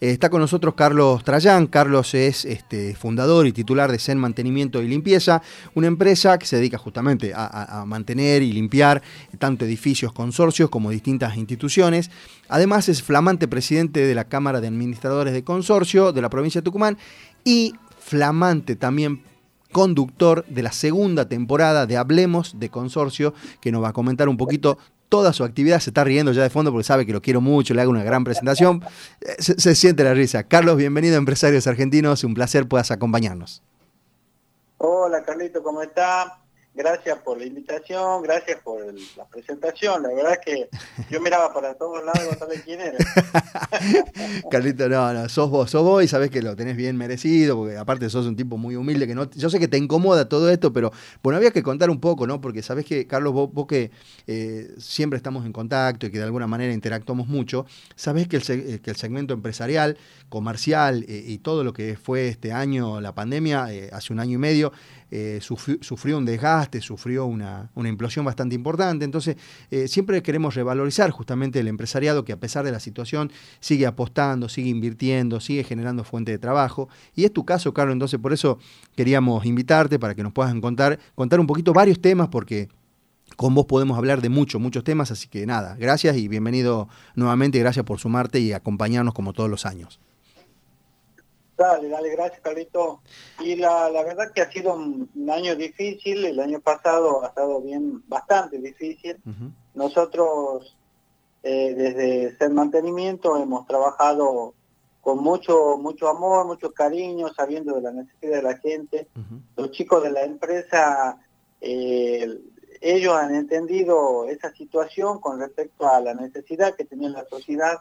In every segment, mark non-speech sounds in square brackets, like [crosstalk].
Eh, está con nosotros Carlos Trayán. Carlos es este, fundador y titular de Zen Mantenimiento y Limpieza, una empresa que se dedica justamente a, mantener y limpiar tanto edificios, consorcios como distintas instituciones. Además es flamante presidente de la Cámara de Administradores de Consorcio de la provincia de Tucumán y flamante también conductor de la segunda temporada de Hablemos de Consorcio, que nos va a comentar un poquito toda su actividad, se está riendo ya de fondo porque sabe que lo quiero mucho, le hago una gran presentación, eh, se, siente la risa. Carlos, bienvenido a Empresarios Argentinos, un placer puedas acompañarnos. Hola Carlito, ¿cómo está? Gracias por la invitación, gracias por la presentación. La verdad es que yo miraba para todos lados y no sabía quién era. [laughs] Carlito, no, no, sos vos, sos vos y sabés que lo tenés bien merecido, porque aparte sos un tipo muy humilde, que no, yo sé que te incomoda todo esto, pero bueno, había que contar un poco, ¿no? Porque sabés que, Carlos, vos, que eh, siempre estamos en contacto y que de alguna manera interactuamos mucho, sabés que el, eh, que el segmento empresarial, comercial eh, y todo lo que fue este año, la pandemia, hace un año y medio, sufrió un desgaste sufrió una, implosión bastante importante. Entonces, eh, siempre queremos revalorizar justamente el empresariado que a pesar de la situación sigue apostando, sigue invirtiendo, sigue generando fuente de trabajo. Y es tu caso, Carlos, entonces por eso queríamos invitarte para que nos puedas contar, contar un poquito varios temas porque con vos podemos hablar de muchos, muchos temas, así que nada, gracias y bienvenido nuevamente, gracias por sumarte y acompañarnos como todos los años. Dale, dale, gracias Carlito. Y la, la verdad que ha sido un, año difícil, el año pasado ha estado bien, bastante difícil. Nosotros eh, desde Ser Mantenimiento hemos trabajado con mucho, mucho amor, mucho cariño, sabiendo de la necesidad de la gente. Los chicos de la empresa, eh, ellos han entendido esa situación con respecto a la necesidad que tenía la sociedad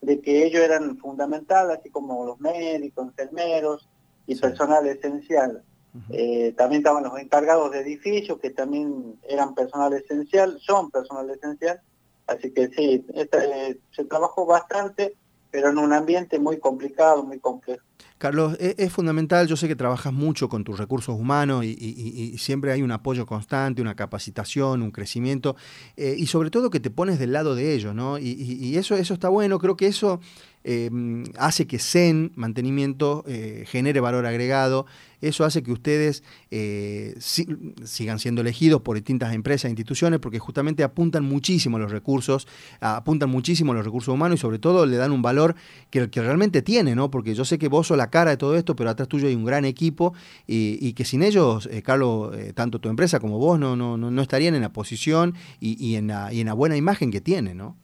de que ellos eran fundamentales, así como los médicos, enfermeros y personal esencial. Eh, también estaban los encargados de edificios, que también eran personal esencial, son personal esencial. Así que sí, eh, se trabajó bastante, pero en un ambiente muy complicado, muy complejo. Carlos, e, es, fundamental, yo sé que trabajas mucho con tus recursos humanos y, siempre hay un apoyo constante, una capacitación, un crecimiento, eh, y sobre todo que te pones del lado de ellos, ¿no? Y, eso, eso está bueno, creo que eso eh, hace que Zen Mantenimiento eh, genere valor agregado, eso hace que ustedes eh, sigan siendo elegidos por distintas empresas e instituciones porque justamente apuntan muchísimo los recursos, apuntan muchísimo los recursos humanos y sobre todo le dan un valor que, realmente tiene, ¿no? Porque yo sé que vos sos la cara de todo esto, pero atrás tuyo hay un gran equipo y, que sin ellos, Carlos, tanto tu empresa como vos no, no, no, estarían en la posición y, en la, y en la buena imagen que tiene, ¿no?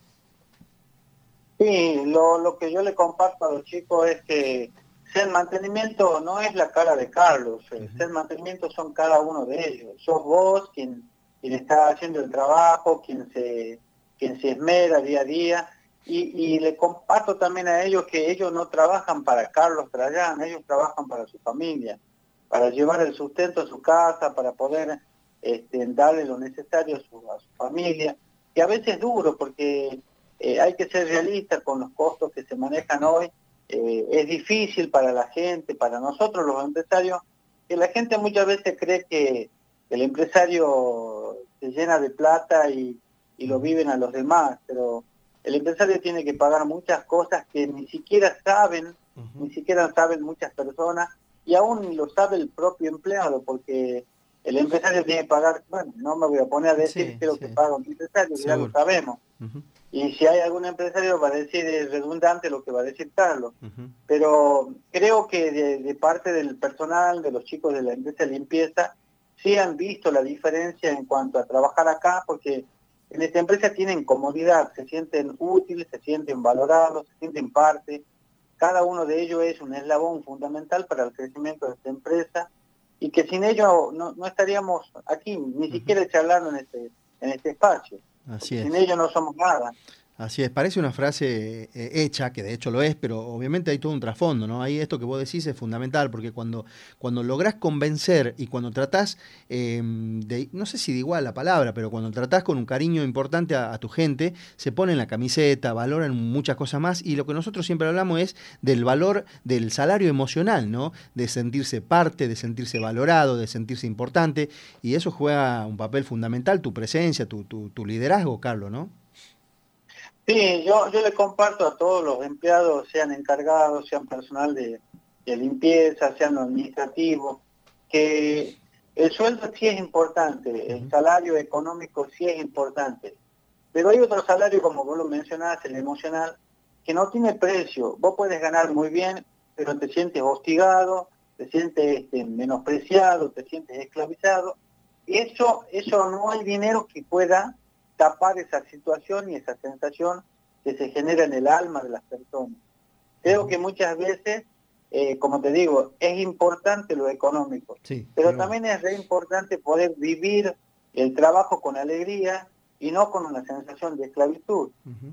Sí, lo, lo que yo le comparto a los chicos es que ser mantenimiento no es la cara de Carlos, ser mantenimiento son cada uno de ellos. Sos vos quien, quien está haciendo el trabajo, quien se, quien se esmera día a día. Y, y le comparto también a ellos que ellos no trabajan para Carlos Trayán, ellos trabajan para su familia, para llevar el sustento a su casa, para poder este, darle lo necesario a su, a su familia. Y a veces es duro porque eh, hay que ser realista con los costos que se manejan hoy. Eh, es difícil para la gente, para nosotros los empresarios, que la gente muchas veces cree que el empresario se llena de plata y, lo viven a los demás, pero el empresario tiene que pagar muchas cosas que ni siquiera saben, ni siquiera saben muchas personas, y aún lo sabe el propio empleado, porque el empresario tiene que pagar, bueno, no me voy a poner a decir qué es lo que paga un empresario, ya lo sabemos. Y si hay algún empresario va a decir es redundante lo que va a decir Carlos. Pero creo que de, parte del personal, de los chicos de la empresa de limpieza, sí han visto la diferencia en cuanto a trabajar acá, porque en esta empresa tienen comodidad, se sienten útiles, se sienten valorados, se sienten parte. Cada uno de ellos es un eslabón fundamental para el crecimiento de esta empresa y que sin ellos no, no estaríamos aquí, ni siquiera charlando en este, en este espacio. Así es. Sin ellos no somos nada. Así es, parece una frase eh, hecha, que de hecho lo es, pero obviamente hay todo un trasfondo, ¿no? Ahí esto que vos decís es fundamental, porque cuando, cuando lográs convencer y cuando tratás, em, de, no sé si de igual la palabra, pero cuando tratás con un cariño importante a, tu gente, se ponen la camiseta, valoran muchas cosas más, y lo que nosotros siempre hablamos es del valor del salario emocional, ¿no? De sentirse parte, de sentirse valorado, de sentirse importante, y eso juega un papel fundamental, tu presencia, tu, tu, tu liderazgo, Carlos, ¿no? Sí, yo, yo le comparto a todos los empleados, sean encargados, sean personal de, limpieza, sean administrativos, que el sueldo sí es importante, el salario económico sí es importante, pero hay otro salario, como vos lo mencionaste, el emocional, que no tiene precio. Vos puedes ganar muy bien, pero te sientes hostigado, te sientes este, menospreciado, te sientes esclavizado. Y eso, eso no hay dinero que pueda tapar esa situación y esa sensación que se genera en el alma de las personas. Creo que muchas veces, eh, como te digo, es importante lo económico, pero también es re importante poder vivir el trabajo con alegría y no con una sensación de esclavitud.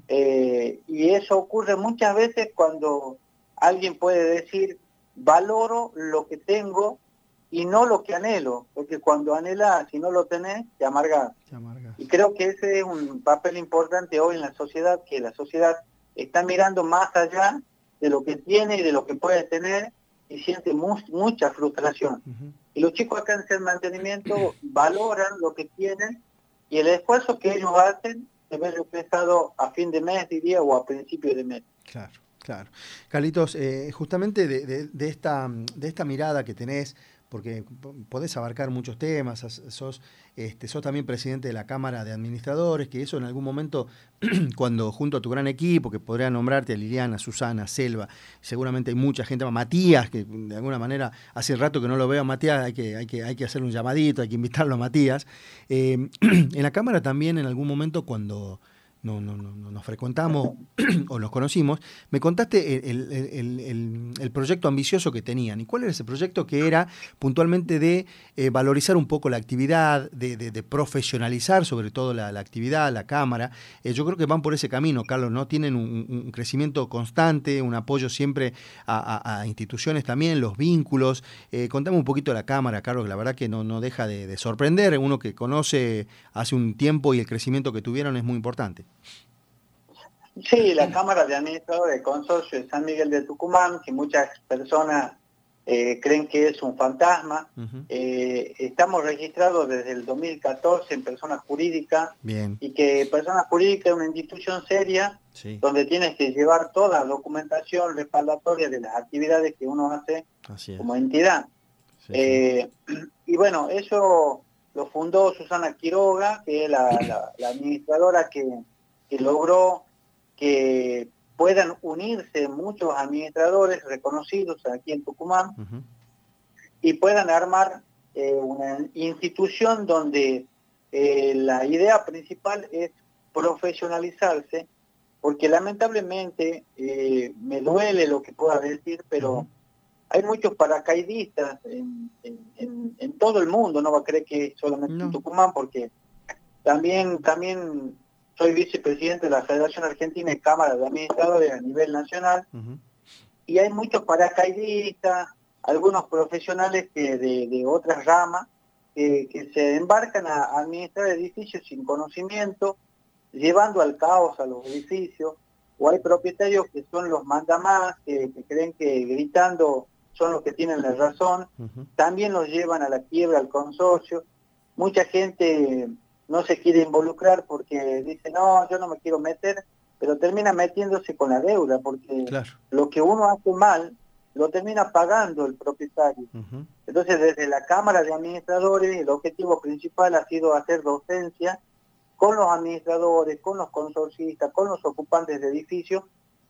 Eh, y eso ocurre muchas veces cuando alguien puede decir, valoro lo que tengo y no lo que anhelo, porque cuando anhelas y no lo tenés, te amargas. Y creo que ese es un papel importante hoy en la sociedad, que la sociedad está mirando más allá de lo que tiene y de lo que puede tener y siente mucha frustración. Y los chicos acá en el mantenimiento [clears throat] valoran lo que tienen y el esfuerzo que ellos hacen se ve reflejado a fin de mes, diría, o a principio de mes. Claro. Claro. Carlitos, eh, justamente de, de, esta, de esta mirada que tenés porque podés abarcar muchos temas, sos, este, sos también presidente de la Cámara de Administradores, que eso en algún momento, [clears throat] cuando junto a tu gran equipo, que podría nombrarte a Liliana, Susana, Selva, seguramente hay mucha gente, Matías, que de alguna manera hace rato que no lo veo a Matías, hay que, hay que, hay que hacer un llamadito, hay que invitarlo a Matías. Eh, [clears throat] en la Cámara también en algún momento cuando no, no, no, nos frecuentamos [clears throat] o nos conocimos, me contaste el, proyecto ambicioso que tenían. ¿Y cuál era ese proyecto que era puntualmente de eh, valorizar un poco la actividad, de, profesionalizar sobre todo la, actividad, la cámara? Eh, yo creo que van por ese camino, Carlos, ¿no? Tienen un, crecimiento constante, un apoyo siempre a, instituciones también, los vínculos. Eh, contame un poquito de la cámara, Carlos, que la verdad que no, no deja de sorprender. Uno que conoce hace un tiempo y el crecimiento que tuvieron es muy importante. Sí, la Cámara de Administradores del Consorcio de San Miguel de Tucumán, que muchas personas eh, creen que es un fantasma. Eh, estamos registrados desde el 2014 en persona jurídica y que persona jurídica es una institución seria donde tienes que llevar toda la documentación respaldatoria de las actividades que uno hace como entidad. Eh, [clears throat] y bueno, eso lo fundó Susana Quiroga, que es la administradora que que logró que puedan unirse muchos administradores reconocidos aquí en Tucumán y puedan armar eh, una institución donde eh, la idea principal es profesionalizarse, porque lamentablemente eh, me duele lo que pueda decir, pero hay muchos paracaidistas en, todo el mundo, no va a creer que solamente en Tucumán, porque también, también soy vicepresidente de la Federación Argentina y Cámara de Administradores a nivel nacional, y hay muchos paracaidistas, algunos profesionales que de, otras ramas, que, se embarcan a administrar edificios sin conocimiento, llevando al caos a los edificios, o hay propietarios que son los mandamás, que, que creen que gritando son los que tienen la razón, también los llevan a la quiebra al consorcio. Mucha gente no se quiere involucrar porque dice, no, yo no me quiero meter, pero termina metiéndose con la deuda, porque lo que uno hace mal lo termina pagando el propietario. Entonces, desde la Cámara de Administradores, el objetivo principal ha sido hacer docencia con los administradores, con los consorcistas, con los ocupantes de edificios,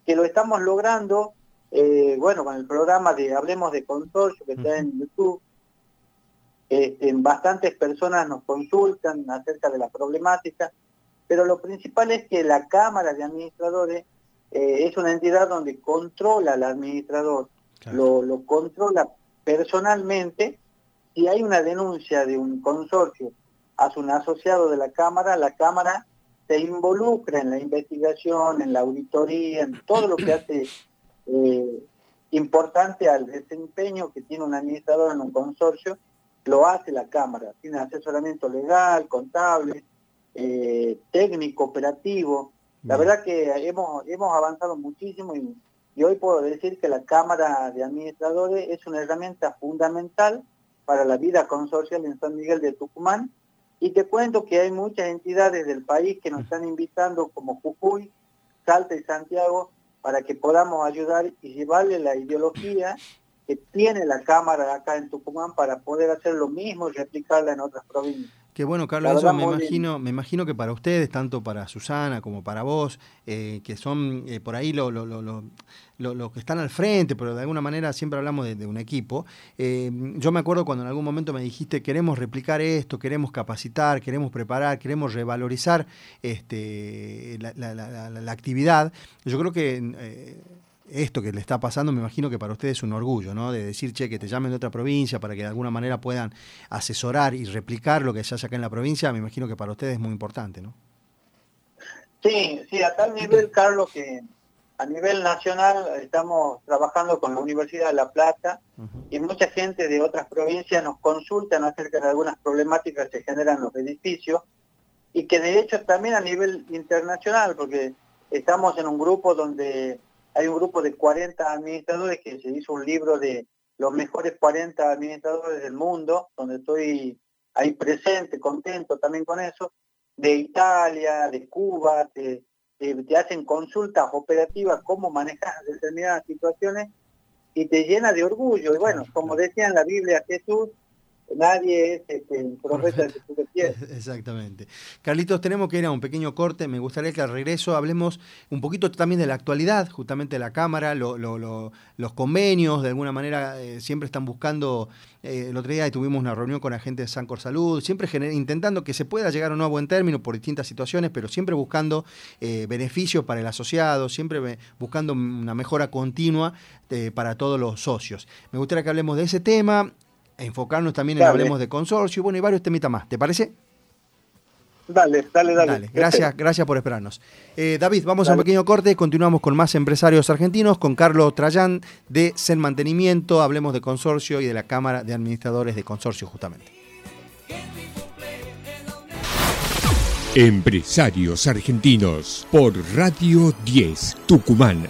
que lo estamos logrando, eh, bueno, con el programa de Hablemos de Consorcio que está en YouTube, este, bastantes personas nos consultan acerca de la problemática, pero lo principal es que la Cámara de Administradores eh, es una entidad donde controla al administrador, lo, lo controla personalmente. Si hay una denuncia de un consorcio hacia un asociado de la Cámara, la Cámara se involucra en la investigación, en la auditoría, en todo lo que hace eh, importante al desempeño que tiene un administrador en un consorcio lo hace la Cámara, tiene asesoramiento legal, contable, eh, técnico, operativo. La verdad que hemos, hemos avanzado muchísimo y, hoy puedo decir que la Cámara de Administradores es una herramienta fundamental para la vida consorcial en San Miguel de Tucumán. Y te cuento que hay muchas entidades del país que nos están invitando, como Jujuy, Salta y Santiago para que podamos ayudar y llevarle la ideología que tiene la Cámara acá en Tucumán para poder hacer lo mismo y replicarla en otras provincias. Qué bueno, Carlos, eso me imagino, me imagino que para ustedes, tanto para Susana como para vos, eh, que son eh, por ahí los lo, que están al frente, pero de alguna manera siempre hablamos de, un equipo. Eh, yo me acuerdo cuando en algún momento me dijiste, queremos replicar esto, queremos capacitar, queremos preparar, queremos revalorizar este, la, actividad. Yo creo que esto que le está pasando, me imagino que para ustedes es un orgullo, ¿no? De decir, che, que te llamen de otra provincia para que de alguna manera puedan asesorar y replicar lo que se hace acá en la provincia, me imagino que para ustedes es muy importante, ¿no? Sí, sí, a tal nivel, Carlos, que a nivel nacional estamos trabajando con la Universidad de La Plata y mucha gente de otras provincias nos consultan acerca de algunas problemáticas que generan los edificios y que de hecho también a nivel internacional, porque estamos en un grupo donde hay un grupo de 40 administradores que se hizo un libro de los mejores 40 administradores del mundo, donde estoy ahí presente, contento también con eso, de Italia, de Cuba, te, hacen consultas operativas, cómo manejar determinadas situaciones, y te llena de orgullo. Y bueno, como decía en la Biblia Jesús, nadie es este, profeta de su [laughs] Exactamente. Carlitos, tenemos que ir a un pequeño corte. Me gustaría que al regreso hablemos un poquito también de la actualidad, justamente la Cámara, los convenios, de alguna manera eh, siempre están buscando. Eh, el otro día tuvimos una reunión con agentes de Sancor Salud, siempre intentando que se pueda llegar a un nuevo buen término por distintas situaciones, pero siempre buscando eh, beneficios para el asociado, siempre buscando una mejora continua para todos los socios. Me gustaría que hablemos de ese tema enfocarnos también en Hablemos de Consorcio, bueno, y varios temitas más. ¿Te parece? Dale, dale, dale. Gracias, gracias por esperarnos. Eh, David, vamos a un pequeño corte, continuamos con más empresarios argentinos, con Carlos Trayán de Sen Mantenimiento, hablemos de consorcio y de la Cámara de Administradores de Consorcio justamente. Empresarios argentinos por Radio 10 Tucumán.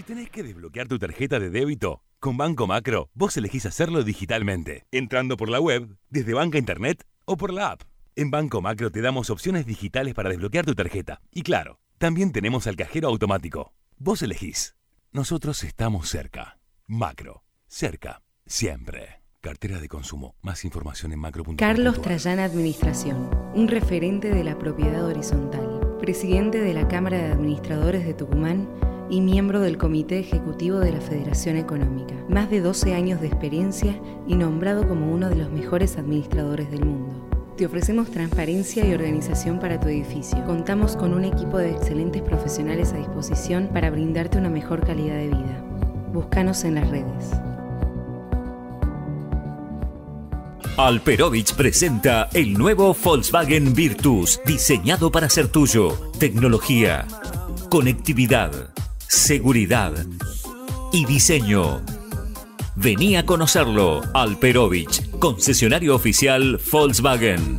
Si tenés que desbloquear tu tarjeta de débito, con Banco Macro, vos elegís hacerlo digitalmente, entrando por la web, desde banca internet o por la app. En Banco Macro te damos opciones digitales para desbloquear tu tarjeta. Y claro, también tenemos al cajero automático. Vos elegís. Nosotros estamos cerca. Macro. Cerca. Siempre. Cartera de consumo. Más información en macro.com. Carlos Trayana Administración. Un referente de la propiedad horizontal. Presidente de la Cámara de Administradores de Tucumán y miembro del Comité Ejecutivo de la Federación Económica. Más de 12 años de experiencia y nombrado como uno de los mejores administradores del mundo. Te ofrecemos transparencia y organización para tu edificio. Contamos con un equipo de excelentes profesionales a disposición para brindarte una mejor calidad de vida. Búscanos en las redes. Alperovich presenta el nuevo Volkswagen Virtus, diseñado para ser tuyo. Tecnología, conectividad seguridad y diseño. Vení a conocerlo, Alperovich, concesionario oficial Volkswagen.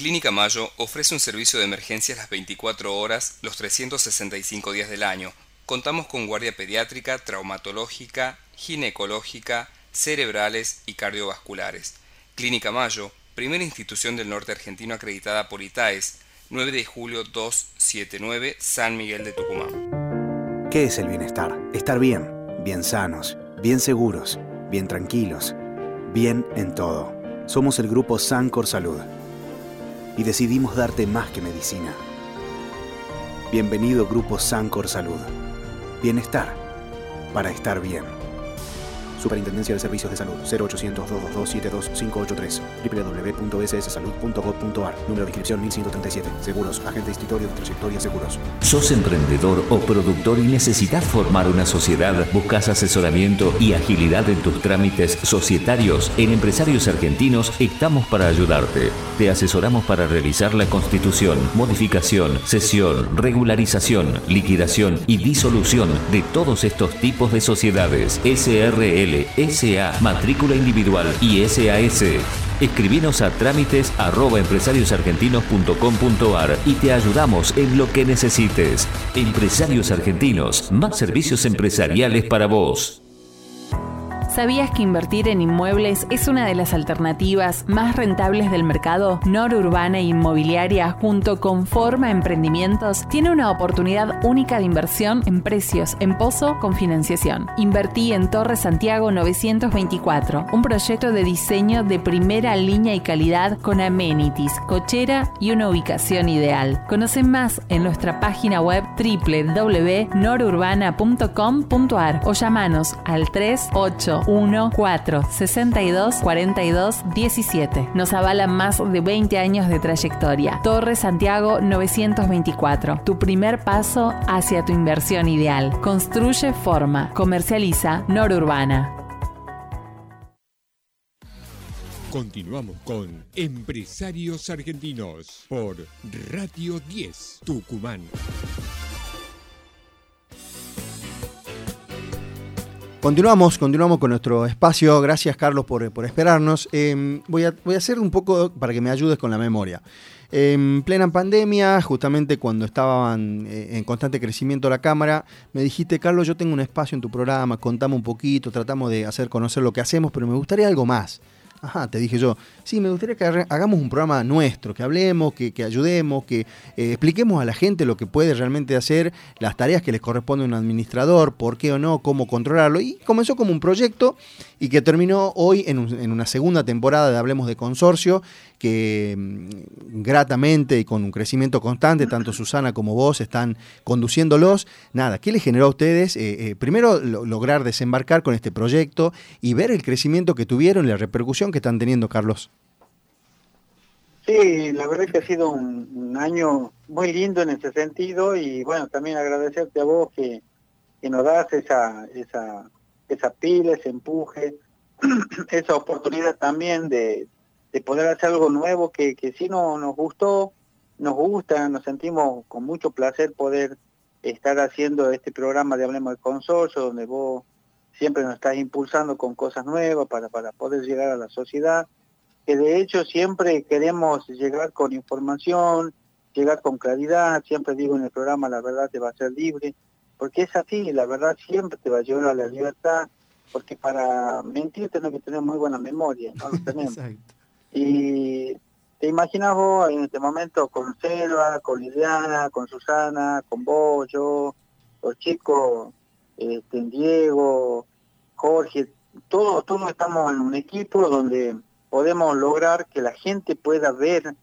Clínica Mayo ofrece un servicio de emergencias las 24 horas, los 365 días del año. Contamos con guardia pediátrica, traumatológica, ginecológica, cerebrales y cardiovasculares. Clínica Mayo, primera institución del norte argentino acreditada por ITAES, 9 de julio 279, San Miguel de Tucumán. ¿Qué es el bienestar? Estar bien, bien sanos, bien seguros, bien tranquilos, bien en todo. Somos el grupo Sancor Salud y decidimos darte más que medicina. Bienvenido Grupo Sancor Salud. Bienestar para estar bien. Superintendencia de Servicios de Salud 0800-222-72583 www.sssalud.gov.ar Número de inscripción 1137 Seguros, agente institutorio de trayectoria seguros. ¿Sos emprendedor o productor y necesitas formar una sociedad? ¿Buscas asesoramiento y agilidad en tus trámites societarios? En Empresarios Argentinos estamos para ayudarte. Te asesoramos para realizar la constitución, modificación, cesión, regularización, liquidación y disolución de todos estos tipos de sociedades. SRL SA, matrícula individual y SAS. Escribinos a trámites arroba empresariosargentinos.com.ar y te ayudamos en lo que necesites. Empresarios Argentinos, más servicios empresariales para vos. ¿Sabías que invertir en inmuebles es una de las alternativas más rentables del mercado? Norurbana Inmobiliaria, junto con Forma Emprendimientos, tiene una oportunidad única de inversión en precios en pozo con financiación. Invertí en Torre Santiago 924, un proyecto de diseño de primera línea y calidad con amenities, cochera y una ubicación ideal. Conoce más en nuestra página web www.norurbana.com.ar o llamanos al 38 1 4 62 42 17. Nos avalan más de 20 años de trayectoria. Torre Santiago 924. Tu primer paso hacia tu inversión ideal. Construye forma. Comercializa Norurbana. Continuamos con Empresarios Argentinos por Radio 10 Tucumán. Continuamos, continuamos con nuestro espacio. Gracias, Carlos, por, por esperarnos. Eh, voy, a, voy a hacer un poco para que me ayudes con la memoria. En plena pandemia, justamente cuando estaban eh, en constante crecimiento la cámara, me dijiste, Carlos, yo tengo un espacio en tu programa, contame un poquito, tratamos de hacer conocer lo que hacemos, pero me gustaría algo más. Ajá, te dije yo, sí, me gustaría que hagamos un programa nuestro, que hablemos, que, que ayudemos, que eh, expliquemos a la gente lo que puede realmente hacer, las tareas que les corresponde a un administrador, por qué o no, cómo controlarlo. Y comenzó como un proyecto y que terminó hoy en, en una segunda temporada de Hablemos de Consorcio, que mm, gratamente y con un crecimiento constante, [clears throat] tanto Susana como vos están conduciéndolos. Nada, ¿qué les generó a ustedes? Eh, eh, primero, lo, lograr desembarcar con este proyecto y ver el crecimiento que tuvieron la repercusión que están teniendo, Carlos. Sí, la verdad es que ha sido un, un, año muy lindo en ese sentido y bueno, también agradecerte a vos que, que nos das esa, esa, esa pila, ese empuje, [clears throat] esa oportunidad también de, de poder hacer algo nuevo que, que sí no, nos gustó, nos gusta, nos sentimos con mucho placer poder estar haciendo este programa de Hablemos del Consorcio, donde vos siempre nos estás impulsando con cosas nuevas para, para poder llegar a la sociedad que de hecho siempre queremos llegar con información, llegar con claridad, siempre digo en el programa la verdad te va a ser libre, porque es así, la verdad siempre te va a llevar a la libertad, porque para mentir tenemos que tener muy buena memoria, no [laughs] lo tenemos. Y te imaginas vos en este momento con Selva, con Liliana, con Susana, con vos, yo, los chicos, este, Diego, Jorge, todos, todos estamos en un equipo donde podemos lograr que la gente pueda ver,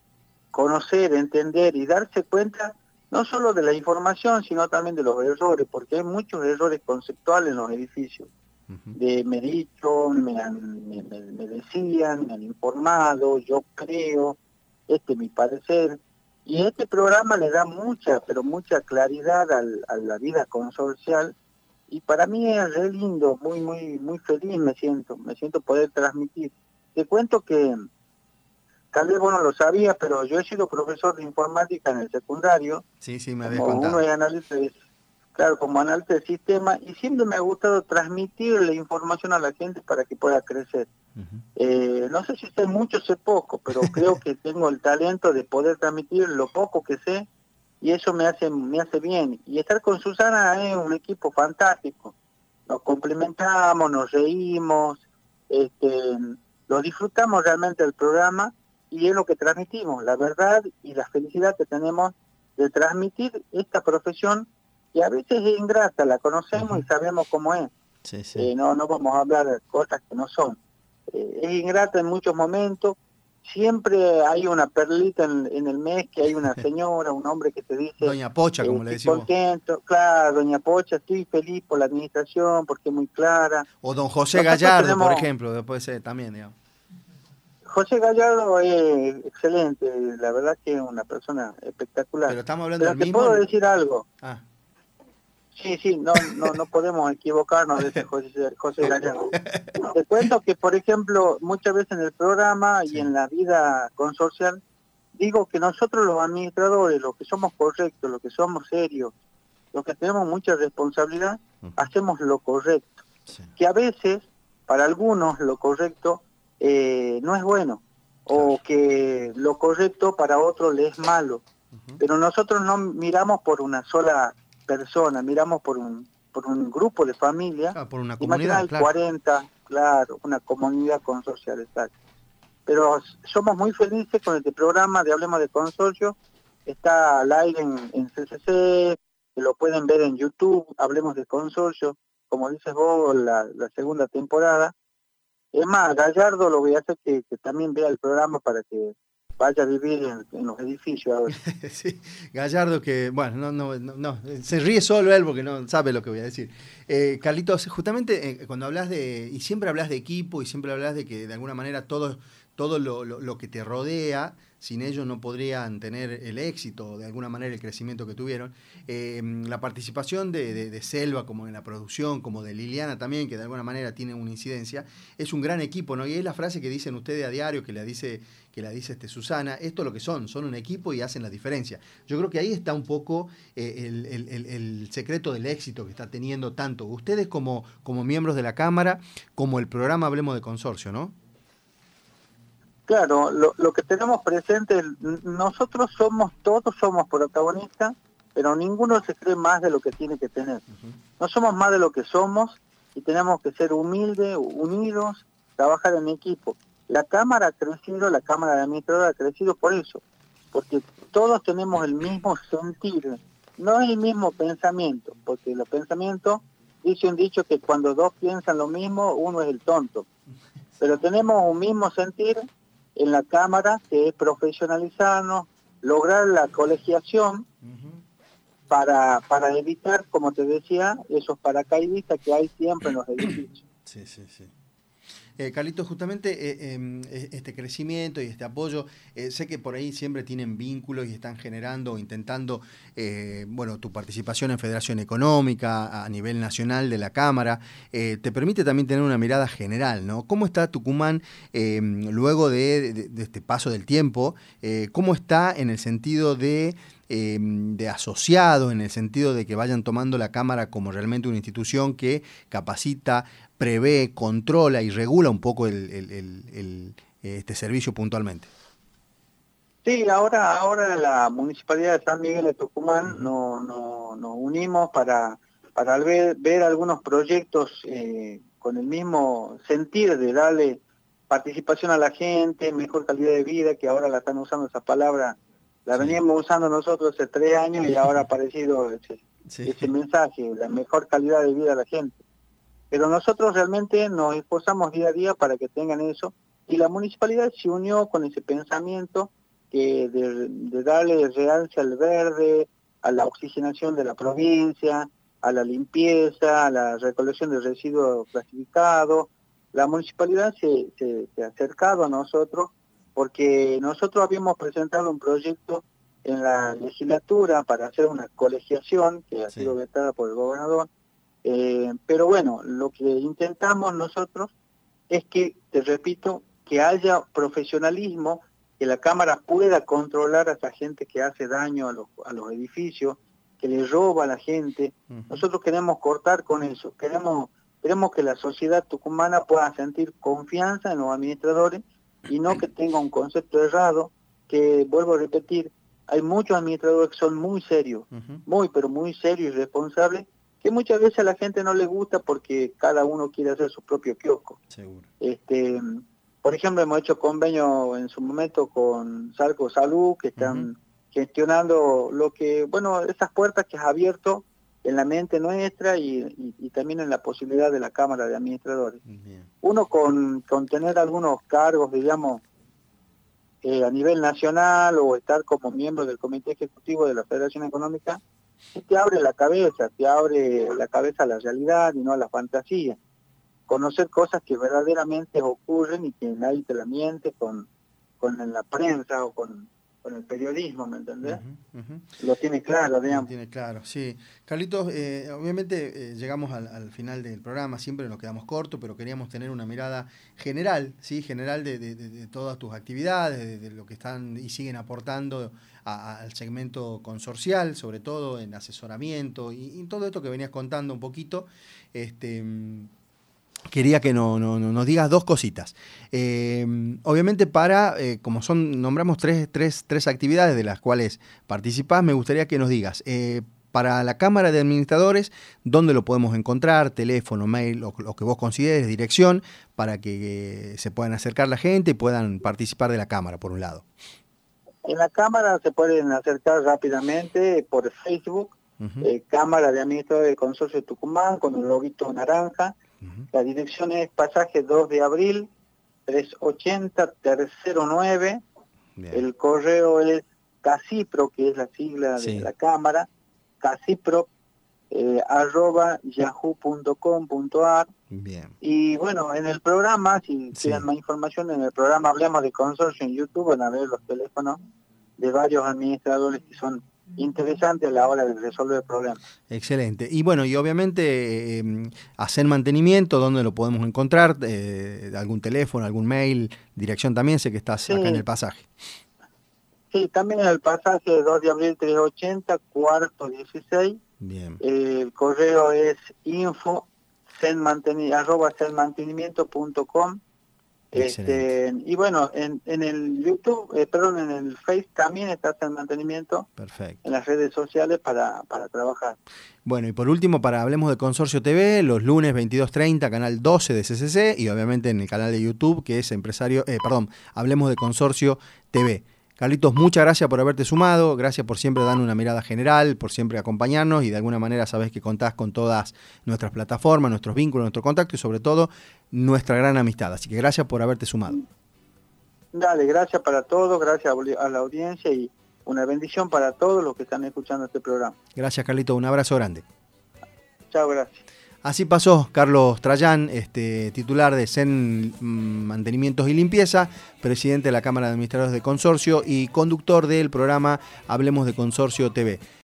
conocer, entender y darse cuenta no solo de la información, sino también de los errores, porque hay muchos errores conceptuales en los edificios. Uh -huh. De me dicho, me, han, me, me, decían, me han informado, yo creo, este es mi parecer. Y este programa le da mucha, pero mucha claridad al, a la vida consorcial. Y para mí es re lindo, muy, muy, muy feliz me siento, me siento poder transmitir te cuento que tal vez vos no lo sabías, pero yo he sido profesor de informática en el secundario. Sí, sí, me habías como contado. Uno de análisis, claro, como analista de sistema, y siempre me ha gustado transmitir la información a la gente para que pueda crecer. Uh -huh. eh, no sé si sé mucho, sé poco, pero [laughs] creo que tengo el talento de poder transmitir lo poco que sé, y eso me hace, me hace bien. Y estar con Susana es un equipo fantástico. Nos complementamos, nos reímos, este lo disfrutamos realmente del programa y es lo que transmitimos, la verdad y la felicidad que tenemos de transmitir esta profesión que a veces es ingrata, la conocemos uh -huh. y sabemos cómo es. Sí, sí. Eh, no, no vamos a hablar de cosas que no son. Eh, es ingrata en muchos momentos, siempre hay una perlita en, el mes que hay una [laughs] señora, un hombre que te dice... Doña Pocha, como le decimos. Contento, claro, Doña Pocha, estoy feliz por la administración, porque es muy clara. O don José Gallardo, por ejemplo, después ser también, digamos. José Gallardo es excelente, la verdad que es una persona espectacular. Pero estamos hablando Pero te puedo decir algo. Ah. Sí, sí, no, no, no podemos equivocarnos de ese José, José. [laughs] Te cuento que, por ejemplo, muchas veces en el programa y en la vida consorcial, digo que nosotros los administradores, los que somos correctos, los que somos serios, los que tenemos mucha responsabilidad, hacemos lo correcto. Que a veces, para algunos, lo correcto eh, no es bueno, o que lo correcto para otros le es malo. Pero nosotros no miramos por una sola personas, miramos por un, por un grupo de familia, por una comunidad, claro. 40, claro, una comunidad consorcial, exacto. Pero somos muy felices con este programa de Hablemos de Consorcio, está al aire en, CCC, lo pueden ver en YouTube, Hablemos de Consorcio, como dices vos, la, segunda temporada. Es más, Gallardo lo voy a hacer que también vea el programa para que vaya a vivir en, los edificios ahora. [laughs] sí, Gallardo que, bueno, no, no, no, se ríe solo él porque no sabe lo que voy a decir. Eh, Carlitos, justamente eh, cuando hablas de, y siempre hablas de equipo y siempre hablas de que de alguna manera todo, todo lo, lo que te rodea sin ellos no podrían tener el éxito, de alguna manera el crecimiento que tuvieron. Eh, la participación de, Selva como en la producción, como de Liliana también, que de alguna manera tiene una incidencia, es un gran equipo, ¿no? Y es la frase que dicen ustedes a diario, que la dice, que la dice este Susana, esto es lo que son, son un equipo y hacen la diferencia. Yo creo que ahí está un poco eh, el, secreto del éxito que está teniendo tanto ustedes como, como miembros de la Cámara, como el programa Hablemos de Consorcio, ¿no? Claro, lo, lo que tenemos presente, nosotros somos, todos somos protagonistas, pero ninguno se cree más de lo que tiene que tener. No somos más de lo que somos y tenemos que ser humildes, unidos, trabajar en equipo. La Cámara ha crecido, la Cámara de Administradores ha crecido por eso, porque todos tenemos el mismo sentir, no el mismo pensamiento, porque los pensamientos, dice un dicho que cuando dos piensan lo mismo, uno es el tonto. Pero tenemos un mismo sentir en la Cámara, que es profesionalizarnos, lograr la colegiación para, para evitar, como te decía, esos paracaidistas que hay siempre en los [clears throat] edificios. Sí, sí, sí. Eh, Carlitos, justamente eh, em, e, este crecimiento y este apoyo, eh, sé que por ahí siempre tienen vínculos y están generando o intentando, eh, bueno, tu participación en Federación Económica a nivel nacional de la Cámara, te permite también tener una mirada general, ¿no? ¿Cómo está Tucumán em, luego de, este paso del tiempo? ¿Cómo está en el sentido de em, de asociado en el sentido de que vayan tomando la Cámara como realmente una institución que capacita prevé, controla y regula un poco el, este servicio puntualmente. Sí, ahora, ahora la Municipalidad de San Miguel de Tucumán nos no, unimos para, para ver, ver algunos proyectos eh, con el mismo sentir de darle participación a la gente, mejor calidad de vida, que ahora la están usando esa palabra, la veníamos usando nosotros hace tres años y ahora ha aparecido ese, ese mensaje, la mejor calidad de vida a la gente. Pero nosotros realmente nos esforzamos día a día para que tengan eso y la municipalidad se unió con ese pensamiento que de, darle realce al verde, a la oxigenación de la provincia, a la limpieza, a la recolección de residuos clasificados. La municipalidad se, se, ha acercado a nosotros porque nosotros habíamos presentado un proyecto en la legislatura para hacer una colegiación que ha sido vetada por el gobernador. Eh, pero bueno, lo que intentamos nosotros es que, te repito, que haya profesionalismo, que la Cámara pueda controlar a esa gente que hace daño a los, a los edificios, que le roba a la gente. Nosotros queremos cortar con eso, queremos, queremos que la sociedad tucumana pueda sentir confianza en los administradores y no que tenga un concepto errado, que vuelvo a repetir, hay muchos administradores que son muy serios, muy, pero muy serios y responsables, que muchas veces a la gente no le gusta porque cada uno quiere hacer su propio kiosco. Este, por ejemplo, hemos hecho convenio en su momento con Salco Salud, que están gestionando lo que, bueno, esas puertas que ha abierto en la mente nuestra y, también en la posibilidad de la Cámara de Administradores. Uno con, con tener algunos cargos, digamos, eh, a nivel nacional o estar como miembro del Comité Ejecutivo de la Federación Económica, te abre la cabeza, te abre la cabeza a la realidad y no a la fantasía. Conocer cosas que verdaderamente ocurren y que nadie te la miente con, con la prensa o con, con el periodismo, ¿me entendés? Lo tiene claro, digamos. Lo tiene claro, sí. Carlitos, eh, obviamente eh, llegamos al, final del programa, siempre nos quedamos cortos, pero queríamos tener una mirada general, ¿sí? General de, todas tus actividades, de, lo que están y siguen aportando al segmento consorcial, sobre todo en asesoramiento y, y, todo esto que venías contando un poquito. Este, quería que no, nos digas dos cositas. Eh, obviamente para, eh, como son, nombramos tres, tres, tres, actividades de las cuales participás, me gustaría que nos digas, eh, para la Cámara de Administradores, ¿dónde lo podemos encontrar? Teléfono, mail, lo, lo que vos consideres, dirección, para que se puedan acercar la gente y puedan participar de la Cámara, por un lado. En la Cámara se pueden acercar rápidamente por Facebook, Cámara de Administradores del Consorcio de Tucumán, con un loguito naranja la dirección es pasaje 2 de abril, 380 309. El correo es Casipro, que es la sigla de la Cámara, Casipro, eh, arroba yahoo.com.ar. Bien. Y bueno, en el programa, si quieren más información, en el programa hablamos de consorcio en YouTube, van a ver los teléfonos de varios administradores que son interesante a la hora de resolver problemas. Excelente. Y bueno, y obviamente eh, hacer mantenimiento, ¿dónde lo podemos encontrar? Eh, ¿Algún teléfono, algún mail, dirección también? Sé que estás acá en el pasaje. Sí, también en el pasaje 2 de abril 380, cuarto 16. Bien. el correo es info arroba este, y bueno, en, en el YouTube, eh, perdón, en el Face también está el mantenimiento. Perfecto. En las redes sociales para, para trabajar. Bueno, y por último, para Hablemos de Consorcio TV, los lunes 22.30, canal 12 de CCC, y obviamente en el canal de YouTube, que es Empresario, eh, perdón, Hablemos de Consorcio TV. Carlitos, muchas gracias por haberte sumado, gracias por siempre darnos una mirada general, por siempre acompañarnos y de alguna manera sabes que contás con todas nuestras plataformas, nuestros vínculos, nuestro contacto y sobre todo nuestra gran amistad. Así que gracias por haberte sumado. Dale, gracias para todos, gracias a la audiencia y una bendición para todos los que están escuchando este programa. Gracias Carlitos, un abrazo grande. Chao, gracias. Así pasó Carlos Trayán, este, titular de CEN Mantenimientos y Limpieza, presidente de la Cámara de Administradores de Consorcio y conductor del programa Hablemos de Consorcio TV.